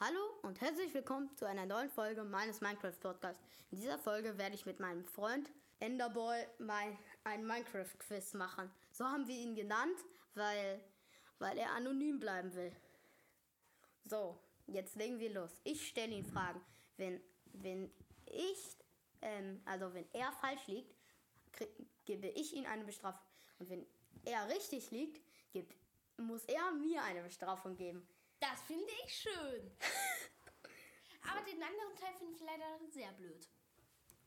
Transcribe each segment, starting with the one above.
Hallo und herzlich willkommen zu einer neuen Folge meines Minecraft Podcasts. In dieser Folge werde ich mit meinem Freund Enderboy mein, ein Minecraft Quiz machen. So haben wir ihn genannt, weil, weil er anonym bleiben will. So, jetzt legen wir los. Ich stelle ihn Fragen. Wenn, wenn ich, ähm, also wenn er falsch liegt, krieg, gebe ich ihm eine Bestrafung. Und wenn er richtig liegt, gibt, muss er mir eine Bestrafung geben. Das finde ich schön. Aber den anderen Teil finde ich leider sehr blöd.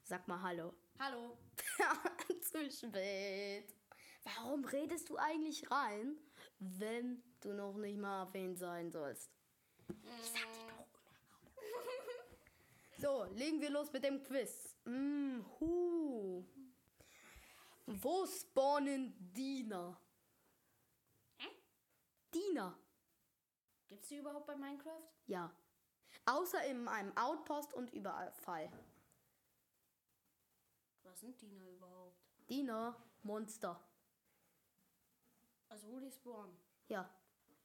Sag mal Hallo. Hallo. Zu spät. Warum redest du eigentlich rein, wenn du noch nicht mal erwähnt sein sollst? Ich sag dir doch So, legen wir los mit dem Quiz. Mm, hu. Wo spawnen Diener? Hä? Diener. Gibt es die überhaupt bei Minecraft? Ja. Außer in einem Outpost und Überfall. Was sind Diener überhaupt? Diener, Monster. Also wo die spawnen? Ja.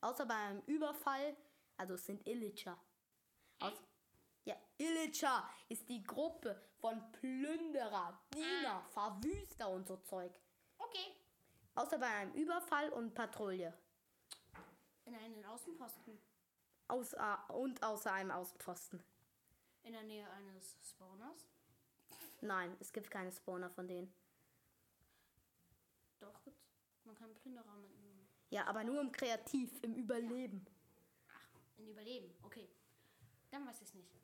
Außer bei einem Überfall, also es sind Illager. Aus ja, Illager ist die Gruppe von Plünderer, Diener, Verwüster und so Zeug. Okay. Außer bei einem Überfall und Patrouille. In einen Außenposten. Außer, und außer einem Außenposten. In der Nähe eines Spawners. Nein, es gibt keine Spawner von denen. Doch, gibt's. Man kann Plünderer mitnehmen. Ja, aber nur im Kreativ, im Überleben. Ach, in Überleben. Okay. Dann weiß ich es nicht.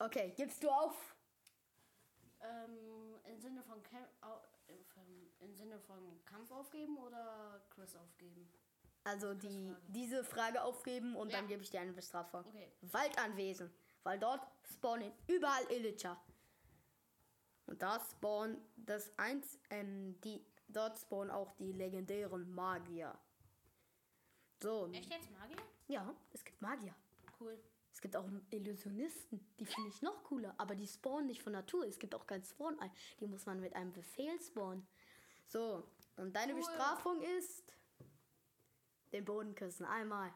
Okay, gibst du auf? Ähm, im Sinne von Camp, au, im, im Sinne von Kampf aufgeben oder Quiz aufgeben? Also die, diese Frage aufgeben und Ja. dann gebe ich dir eine Bestrafung. Okay. Waldanwesen, weil dort spawnen überall Illager. Und da spawnen das eins, ähm, die, dort spawnen auch die legendären Magier. So, Echt jetzt Magier? ja, es gibt Magier. Cool. Es gibt auch Illusionisten, die finde ich noch cooler, aber die spawnen nicht von Natur. Es gibt auch kein spawn. Die muss man mit einem Befehl spawnen. So, und deine Cool. Bestrafung ist den Boden küssen. Einmal.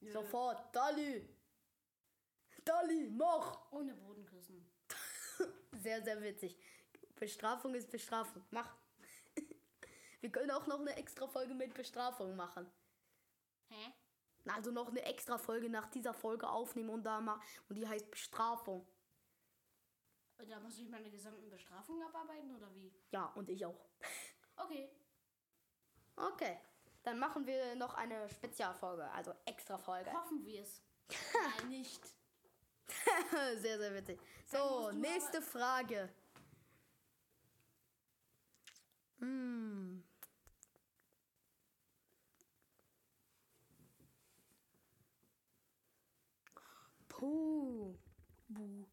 Sofort. Dolly. Dolly, mach. Ohne Boden küssen. Sehr, sehr witzig. Bestrafung ist Bestrafung. Mach. Wir können auch noch eine extra Folge mit Bestrafung machen. Hä? Also noch eine extra Folge nach dieser Folge aufnehmen und da mal und die heißt Bestrafung. Und da muss ich meine gesamten Bestrafungen abarbeiten oder wie? Ja, und ich auch. Okay. Okay. Dann machen wir noch eine Spezialfolge, also extra Folge. Hoffen wir es. Nein, nicht. sehr, sehr witzig. So, nächste Frage. Hm. Puh. Buh.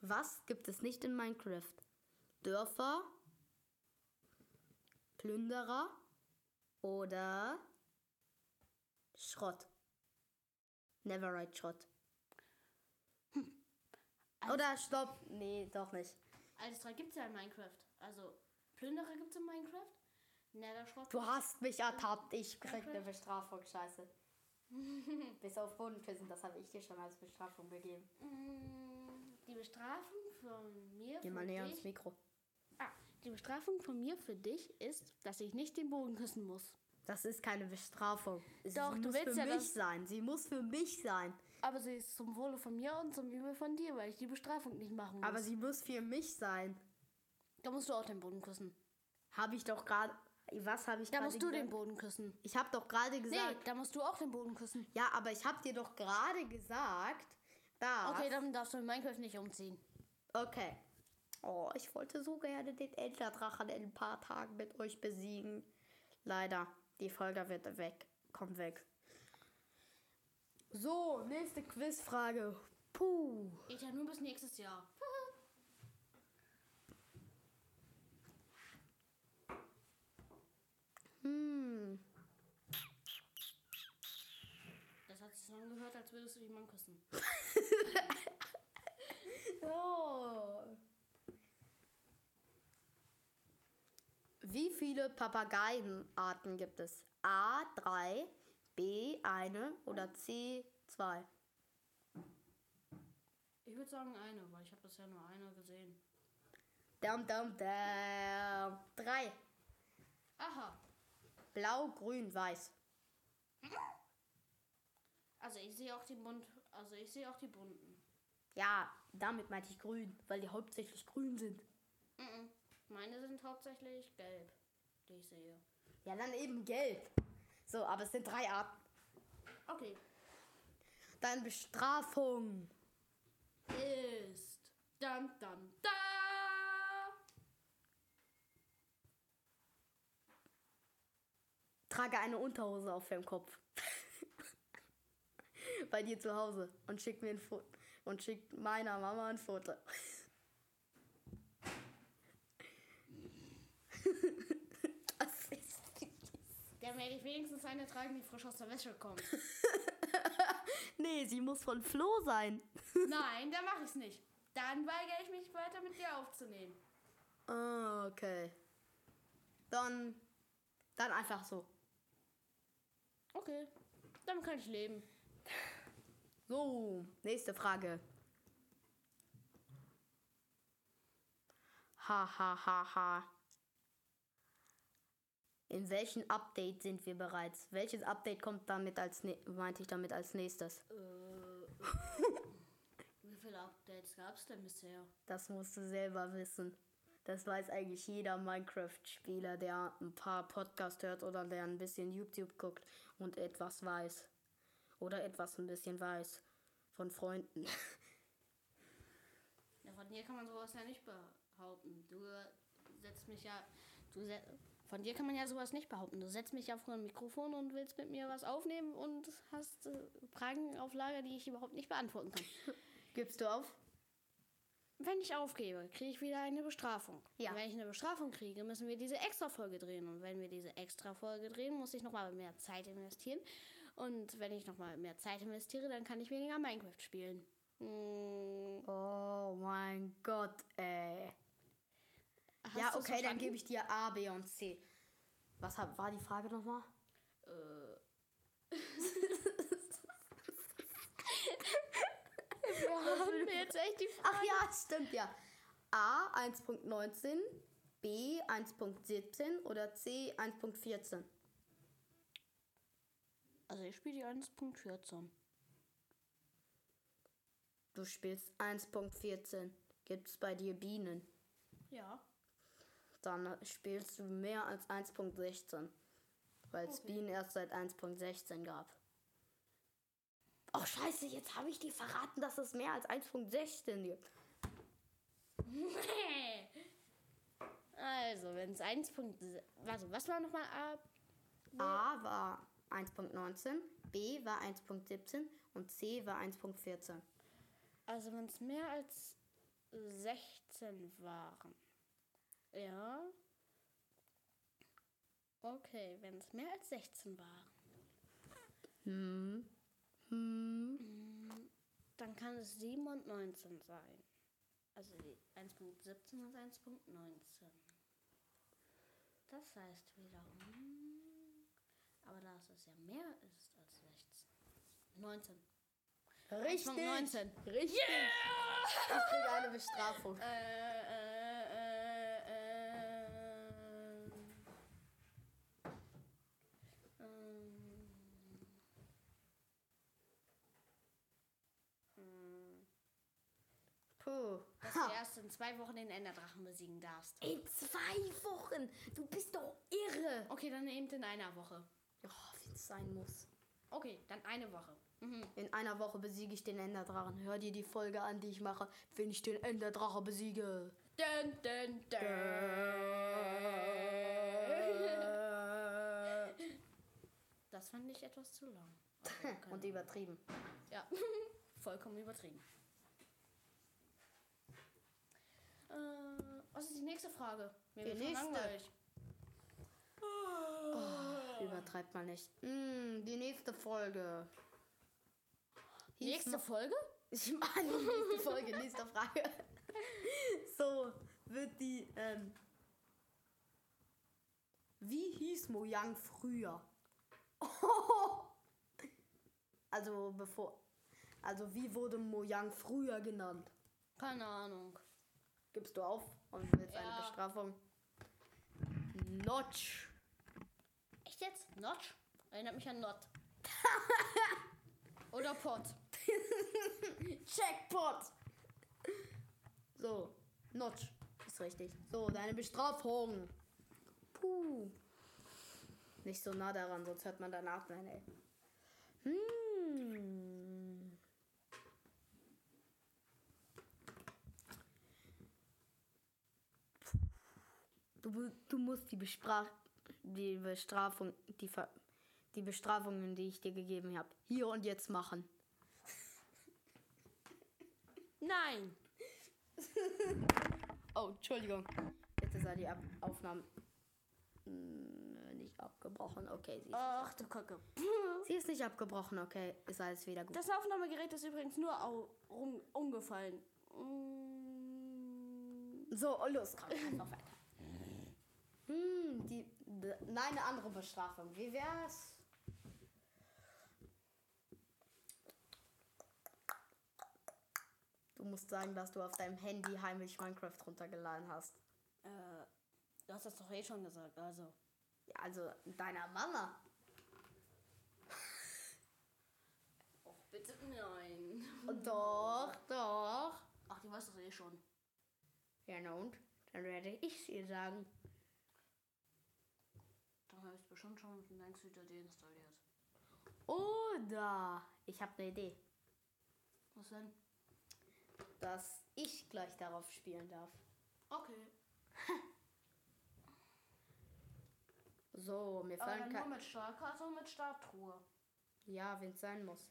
Was gibt es nicht in Minecraft? Dörfer, Plünderer oder Schrott? Neverite Schrott. Oder stopp. Nee, doch nicht. Alles drei gibt es ja in Minecraft. Also, Plünderer gibt es in Minecraft. Netherschrott. Du hast mich ertappt. Ich krieg eine Bestrafung. Scheiße. Bis auf Bodenküssen, das habe ich dir schon als Bestrafung gegeben. Mm, Die Bestrafung von mir Geh mal näher ans Mikro. Die Bestrafung von mir für dich ist, dass ich nicht den Boden küssen muss. Das ist keine Bestrafung. Sie Doch, du muss willst für ja mich das- sein. Sie muss für mich sein. Aber sie ist zum Wohle von mir und zum Übel von dir, weil ich die Bestrafung nicht machen muss. Aber sie muss für mich sein. da musst du auch den Boden küssen. Habe ich doch gerade. Was habe ich Da musst du gesagt? den Boden küssen. Ich habe doch gerade Nee, gesagt. da musst du auch den Boden küssen. Ja, aber ich habe dir doch gerade gesagt, dass. Okay, dann darfst du in Minecraft nicht umziehen. Okay. Oh, ich wollte so gerne den Enderdrachen in ein paar Tagen mit euch besiegen. Leider, die Folge wird weg. Kommt weg. So, nächste Quizfrage. Puh. Geht ja nur bis nächstes Jahr. Hm. Das hat sich so angehört, als würdest du jemanden küssen. Oh. Wie viele Papageienarten gibt es? A, 3, B, eine oder C, zwei? Ich würde sagen eine, weil ich habe bisher nur eine gesehen. Dam, dam, dam. Drei. Aha. Blau, grün, weiß. Also ich sehe auch die bunt, also ich sehe auch die bunten. Ja, damit meinte ich grün, weil die hauptsächlich grün sind. Mhm. Meine sind hauptsächlich gelb, die ich sehe. Ja, dann eben gelb. So, aber es sind drei Arten. Okay. Dann Bestrafung. Ist dann dann da. Trage eine Unterhose auf deinem Kopf. Bei dir zu Hause und schick mir ein Foto und schick meiner Mama ein Foto. das ist Der werde ich wenigstens eine tragen, die frisch aus der Wäsche kommt. Nee, sie muss von Flo sein. Nein, da mache ich's nicht. Dann weigere ich mich weiter mit dir aufzunehmen. Ah, okay. Dann dann einfach so. Okay. Damit kann ich leben. So, nächste Frage. Ha ha ha ha. In welchem Update sind wir bereits? Welches Update kommt damit als meinte ich damit als nächstes? Äh, wie viele Updates gab es denn bisher? Das musst du selber wissen. Das weiß eigentlich jeder Minecraft-Spieler, der ein paar Podcasts hört oder der ein bisschen YouTube guckt und etwas weiß. Oder etwas ein bisschen weiß. Von Freunden. Ja, von dir kann man sowas ja nicht behaupten. Du setzt mich ja. Du se von dir kann man ja sowas nicht behaupten. Du setzt mich ja vor ein Mikrofon und willst mit mir was aufnehmen und hast äh, Fragen auf Lager, die ich überhaupt nicht beantworten kann. Gibst du auf? Wenn ich aufgebe, kriege ich wieder eine Bestrafung. Ja. Und wenn ich eine Bestrafung kriege, müssen wir diese Extra-Folge drehen. Und wenn wir diese Extra-Folge drehen, muss ich nochmal mehr Zeit investieren. Und wenn ich nochmal mehr Zeit investiere, dann kann ich weniger Minecraft spielen. Hm, Oh mein Gott, ey. Hast ja, okay, dann gebe ich dir A, B und C. Was hab, war die Frage nochmal? Äh. Haben wir jetzt echt die Frage? Ach ja, stimmt ja. A 1.19, B 1.17 oder C 1.14? Also ich spiele die 1.14. Du spielst 1.14. Gibt's bei dir Bienen? Ja. Dann spielst du mehr als 1.16. Weil es Okay. Bienen erst seit 1.16 gab. Oh scheiße, jetzt habe ich dir verraten, dass es mehr als 1.16 gibt. also, wenn es 1. Warte, was war nochmal A? A war 1.19, B war 1.17 und C war 1.14. Also, wenn es mehr als 16 waren. Ja. Okay, wenn es mehr als 16 waren, Hm. Hm. dann kann es 7 und 19 sein. Also die 1.17 und 1.19. Das heißt wiederum. Aber da es ja mehr ist als 16. 19. Richtig. 19. Richtig. Ich kriege eine Bestrafung. Äh, äh, äh. Ähm. Hm. Puh. Dass du erst in zwei Wochen den Enderdrachen besiegen darfst. In zwei Wochen. Du bist doch irre. Okay, dann eben in einer Woche. Oh, wie es sein muss. Okay, dann eine Woche. Mhm. In einer Woche besiege ich den Enderdrachen. Hör dir die Folge an, die ich mache, wenn ich den Enderdrache besiege. Dun, dun, dun. Das fand ich etwas zu lang. Und übertrieben. Ja, vollkommen übertrieben. Äh, was ist die nächste Frage? Mir Die nächste. langweilig. Übertreibt man nicht. Mm, die nächste Folge. Hieß Nächste Folge? Ich meine, nächste Folge, nächste Frage. So wird die, ähm, wie hieß Mojang früher? Also bevor, Also wie wurde Mojang früher genannt? Keine Ahnung. Gibst du auf und willst eine Ja. Bestrafung? Notch. Echt jetzt? Notch? Erinnert mich an Not. Oder Pot. Jackpot. So, Notch. Ist richtig. So, deine Bestrafung. Puh. Nicht so nah daran, sonst hört man danach nein, ey. Hm. Du, mu- du musst die, Besprach die Bestrafung, die, Ver die Bestrafungen, die ich dir gegeben habe, hier und jetzt machen. Nein. Oh, Entschuldigung. Jetzt sei die Ab Aufnahme mm, nicht abgebrochen. Okay, sie ist, Ach du Kacke. sie ist nicht abgebrochen. Okay, ist alles wieder gut. Das Aufnahmegerät ist übrigens nur rum umgefallen. Mm. So, oh, los, komm, einfach weiter. Die, nein, eine andere Bestrafung. Wie wär's? Du musst sagen, dass du auf deinem Handy heimlich Minecraft runtergeladen hast. Äh, du hast das doch eh schon gesagt, also. Ja, also deiner Mama. Och, bitte nein. Doch, doch. Ach, die weiß das eh schon. Ja, na und? Dann werde ich ihr sagen. Dann habe ich bestimmt schon längst wieder deinstalliert. Oder ich habe eine Idee, Was denn? dass ich gleich darauf spielen darf. Okay. So, mir Aber fallen dann nur mit Startkarte und mit Starttruhe. Ja, wenn es sein muss.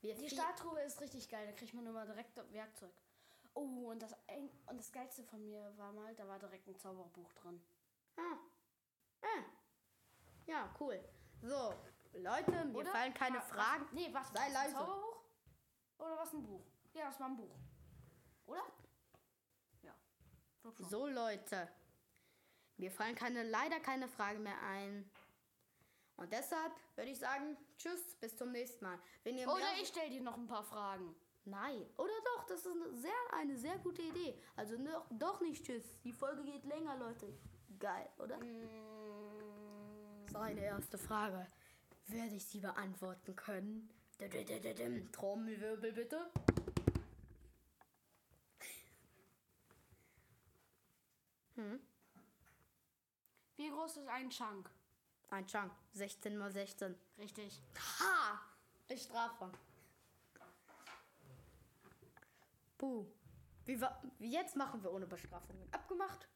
Wir Die Starttruhe ist richtig geil, da kriegt man immer direkt Werkzeug. Oh, und das, und das Geilste von mir war mal, da war direkt ein Zauberbuch drin. Ah. Ja, cool. So, Leute, mir Oder? fallen keine was- Fragen. Nee, was? Sei was, leise. Ein Zauberbuch? Oder was ein Buch? Ja, das war ein Buch. Oder? Ja. So, Leute. Mir fallen keine, leider keine Fragen mehr ein. Und deshalb würde ich sagen, tschüss, bis zum nächsten Mal. Wenn ihr Oder ich stell dir noch ein paar Fragen. Nein. Oder doch, das ist eine sehr, eine sehr gute Idee. Also noch, doch nicht tschüss. Die Folge geht länger, Leute. Geil, oder? Mm, So eine erste Frage. Werde ich sie beantworten können? Trommelwirbel bitte. Hm? Wie groß ist ein Chunk? Ein Chunk. 16 mal 16. Richtig. Ha! Bestrafung. Puh. Wie, wa- jetzt machen wir ohne Bestrafungen. Abgemacht?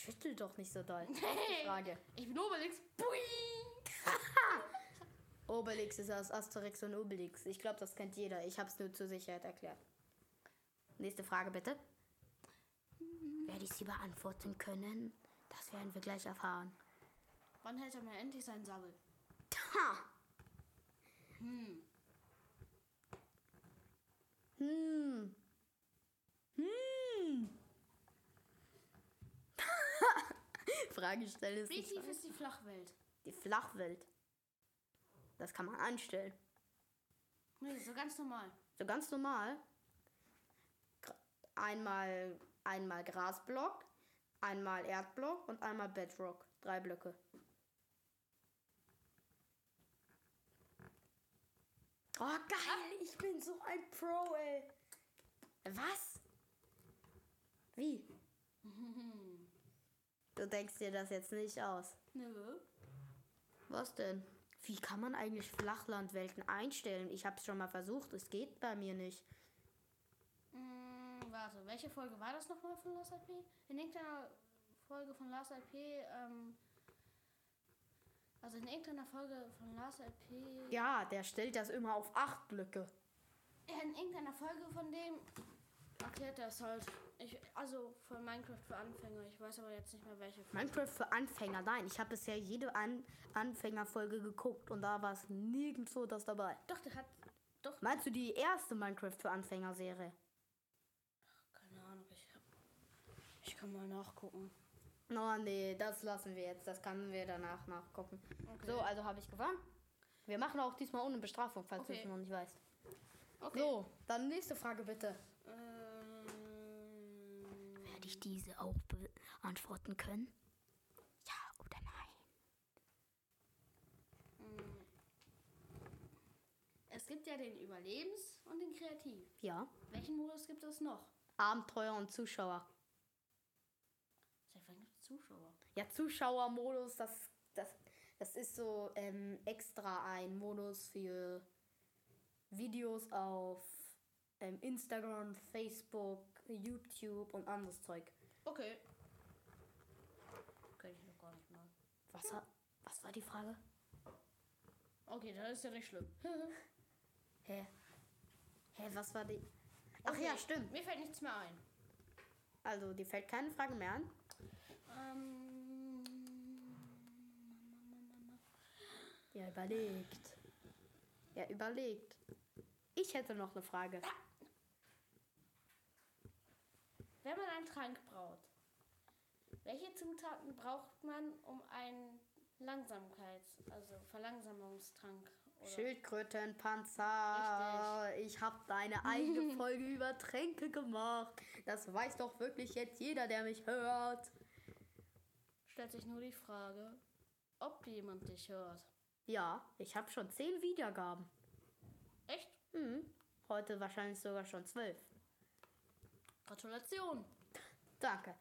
Schüttel doch nicht so doll. Frage. Ich bin Obelix. Obelix ist aus Asterix und Obelix. Ich glaube, das kennt jeder. Ich habe es nur zur Sicherheit erklärt. Nächste Frage bitte. Werde ich sie beantworten können? Das werden wir gleich erfahren. Wann hält er mir endlich seinen Sabbel? Ha! Hm. Hm. Hm. Frage stellen ist Wie nicht tief so- ist die Flachwelt? die Flachwelt. Das kann man anstellen. Nee, so ganz normal. So ganz normal. Einmal, einmal Grasblock, einmal Erdblock und einmal Bedrock. Drei Blöcke. Oh, geil! Ich bin so ein Pro, ey. Was? Wie? Du denkst dir das jetzt nicht aus. Nö. Was denn? Wie kann man eigentlich Flachlandwelten einstellen? Ich habe es schon mal versucht, es geht bei mir nicht. Hm, warte, welche Folge war das nochmal von Last IP? In irgendeiner Folge von Last IP, ähm. Also in irgendeiner Folge von Last IP. Ja, der stellt das immer auf acht Blöcke. In irgendeiner Folge von dem erklärt er es halt. Ich, also von Minecraft für Anfänger. Ich weiß aber jetzt nicht mehr welche. Folge. Minecraft für Anfänger, nein. Ich habe bisher jede An Anfängerfolge geguckt und da war es nirgendwo das dabei. Doch, der hat. Doch. Meinst du die erste Minecraft für Anfänger-Serie? Keine Ahnung, ich hab. Ich kann mal nachgucken. Oh nee, das lassen wir jetzt. Das können wir danach nachgucken. Okay. So, also habe ich gewonnen. Wir machen auch diesmal ohne Bestrafung, falls du Okay. es noch nicht weißt. Okay. So, dann nächste Frage bitte. Werde ich diese auch beantworten können? Ja oder nein? mm. es gibt ja den Überlebens- und den Kreativ. Ja. Welchen Modus gibt es noch? Abenteuer und Zuschauer. Seit wann gibt es Zuschauer? Ja, Zuschauermodus, das, das, das ist so ähm, extra ein Modus für Videos auf Instagram, Facebook, YouTube und anderes Zeug. Okay. Kenn ich noch gar nicht mal. Was, ha- was war die Frage? Okay, das ist ja nicht schlimm. Hä? Hä, was war die? Ach Okay, ja, stimmt. Mir fällt nichts mehr ein. Also, dir fällt keine Frage mehr an? Ähm, Ja, überlegt. Ja, überlegt. Ich hätte noch eine Frage. Wenn man einen Trank braut, welche Zutaten braucht man, um einen Langsamkeits-, also Verlangsamungstrank oder Schildkrötenpanzer. Ich habe deine eigene Folge über Tränke gemacht. Das weiß doch wirklich jetzt jeder, der mich hört. stellt sich nur die Frage, ob jemand dich hört. Ja, ich habe schon zehn Wiedergaben. Echt? Mhm. Heute wahrscheinlich sogar schon zwölf. Gratulation. Danke.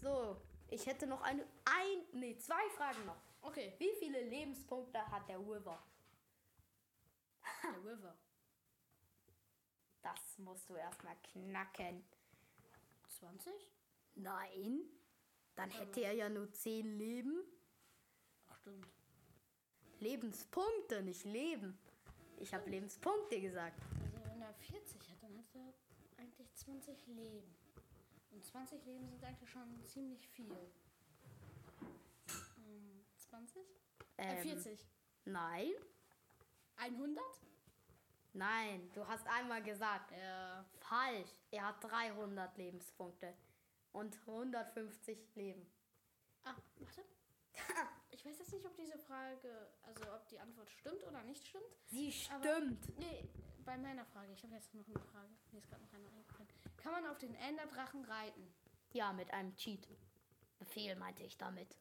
So, ich hätte noch eine, ein, nee, zwei Fragen noch. Okay, Wie viele Lebenspunkte hat der Ulver? der River. Das musst du erstmal knacken. 20? Nein. Dann hätte er ja nur zehn Leben. Ach, stimmt. Lebenspunkte, nicht Leben. Ich habe Lebenspunkte gesagt. Also wenn er 40 hat, dann hat er eigentlich 20 Leben. Und 20 Leben sind eigentlich schon ziemlich viel. Ähm, 20? Ähm, Äh, 40. Nein, 100? nein, du hast einmal gesagt. Ja. Falsch. Er hat 300 Lebenspunkte und 150 Leben. Ah, warte. Ich weiß jetzt nicht, ob diese Frage, also ob die Antwort stimmt oder nicht stimmt. Sie Aber- stimmt. Nee, bei meiner Frage. Ich habe jetzt noch eine Frage. Mir ist gerade noch eine eingefallen. Kann man auf den Enderdrachen reiten? Ja, mit einem Cheat. Befehl meinte ich damit.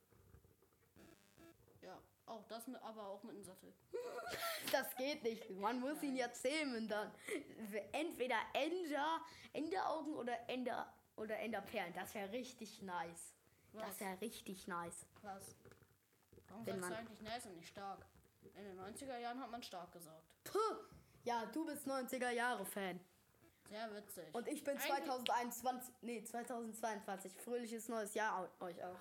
Ja. Auch das, mit, aber auch mit einem Sattel. Das geht nicht. Man muss ihn ja zähmen dann. Entweder Ender, Enderaugen oder Ender oder Enderperlen. Das wäre richtig nice. Das Was? wäre richtig nice. Was? Warum sagst du eigentlich nice und nicht stark? In den 90er Jahren hat man stark gesagt. Puh. Ja, du bist 90er Jahre Fan. Sehr witzig. Und ich bin Eigentlich- 2021, nee, 2022. Fröhliches neues Jahr euch auch.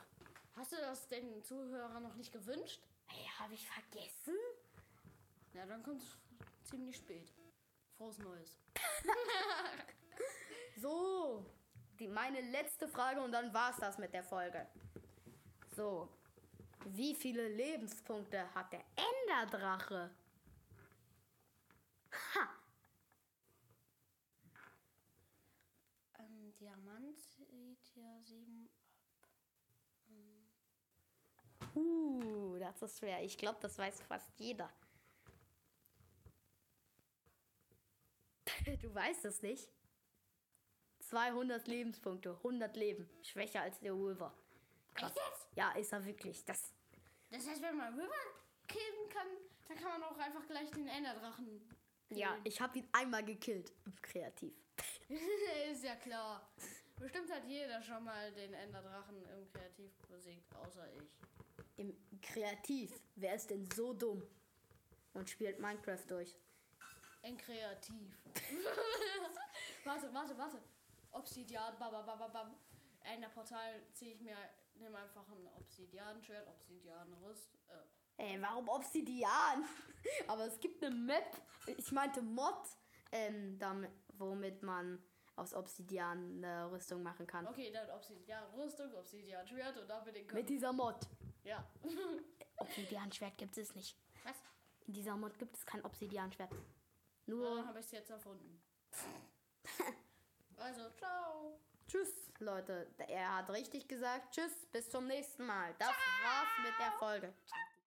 Hast du das den Zuhörern noch nicht gewünscht? Hey, habe ich vergessen? Ja, dann kommt es ziemlich spät. Frohes Neues. So, die, meine letzte Frage und dann war's das mit der Folge. So, wie viele Lebenspunkte hat der Enderdrache? Ha, Ähm, Diamant sieht ja sieben uh, das ist schwer. Ich glaube, das weiß fast jeder. Du weißt es nicht. 200 Lebenspunkte, 100 Leben. Schwächer als der Wolver. Krass. Ja, ist er wirklich. Das, Das heißt, wenn man River killen kann, dann kann man auch einfach gleich den Enderdrachen. Ja, ich habe ihn einmal gekillt. Kreativ. Ist ja klar. Bestimmt hat jeder schon mal den Enderdrachen im Kreativ besiegt, außer ich. Im Kreativ. Wer ist denn so dumm und spielt Minecraft durch? In Kreativ. warte, warte, warte. Obsidian, bababababam. Enderportal ziehe ich mir, nehme einfach ein Obsidian-Schwert, Obsidian-Rüst. Äh, Ey, warum Obsidian? Aber es gibt eine Map, ich meinte Mod, ähm, damit, womit man aus Obsidian eine Rüstung machen kann. okay, dann Obsidian-Rüstung, Obsidian-Schwert und dann mit den Mit dieser Mod. Ja. Obsidian-Schwert gibt es nicht. Was? In dieser Mod gibt es kein Obsidian-Schwert. Nur Dann habe ich es jetzt erfunden. also, ciao. Tschüss, Leute. Er hat richtig gesagt. Tschüss, bis zum nächsten Mal. Das war's mit der Folge. Ciao.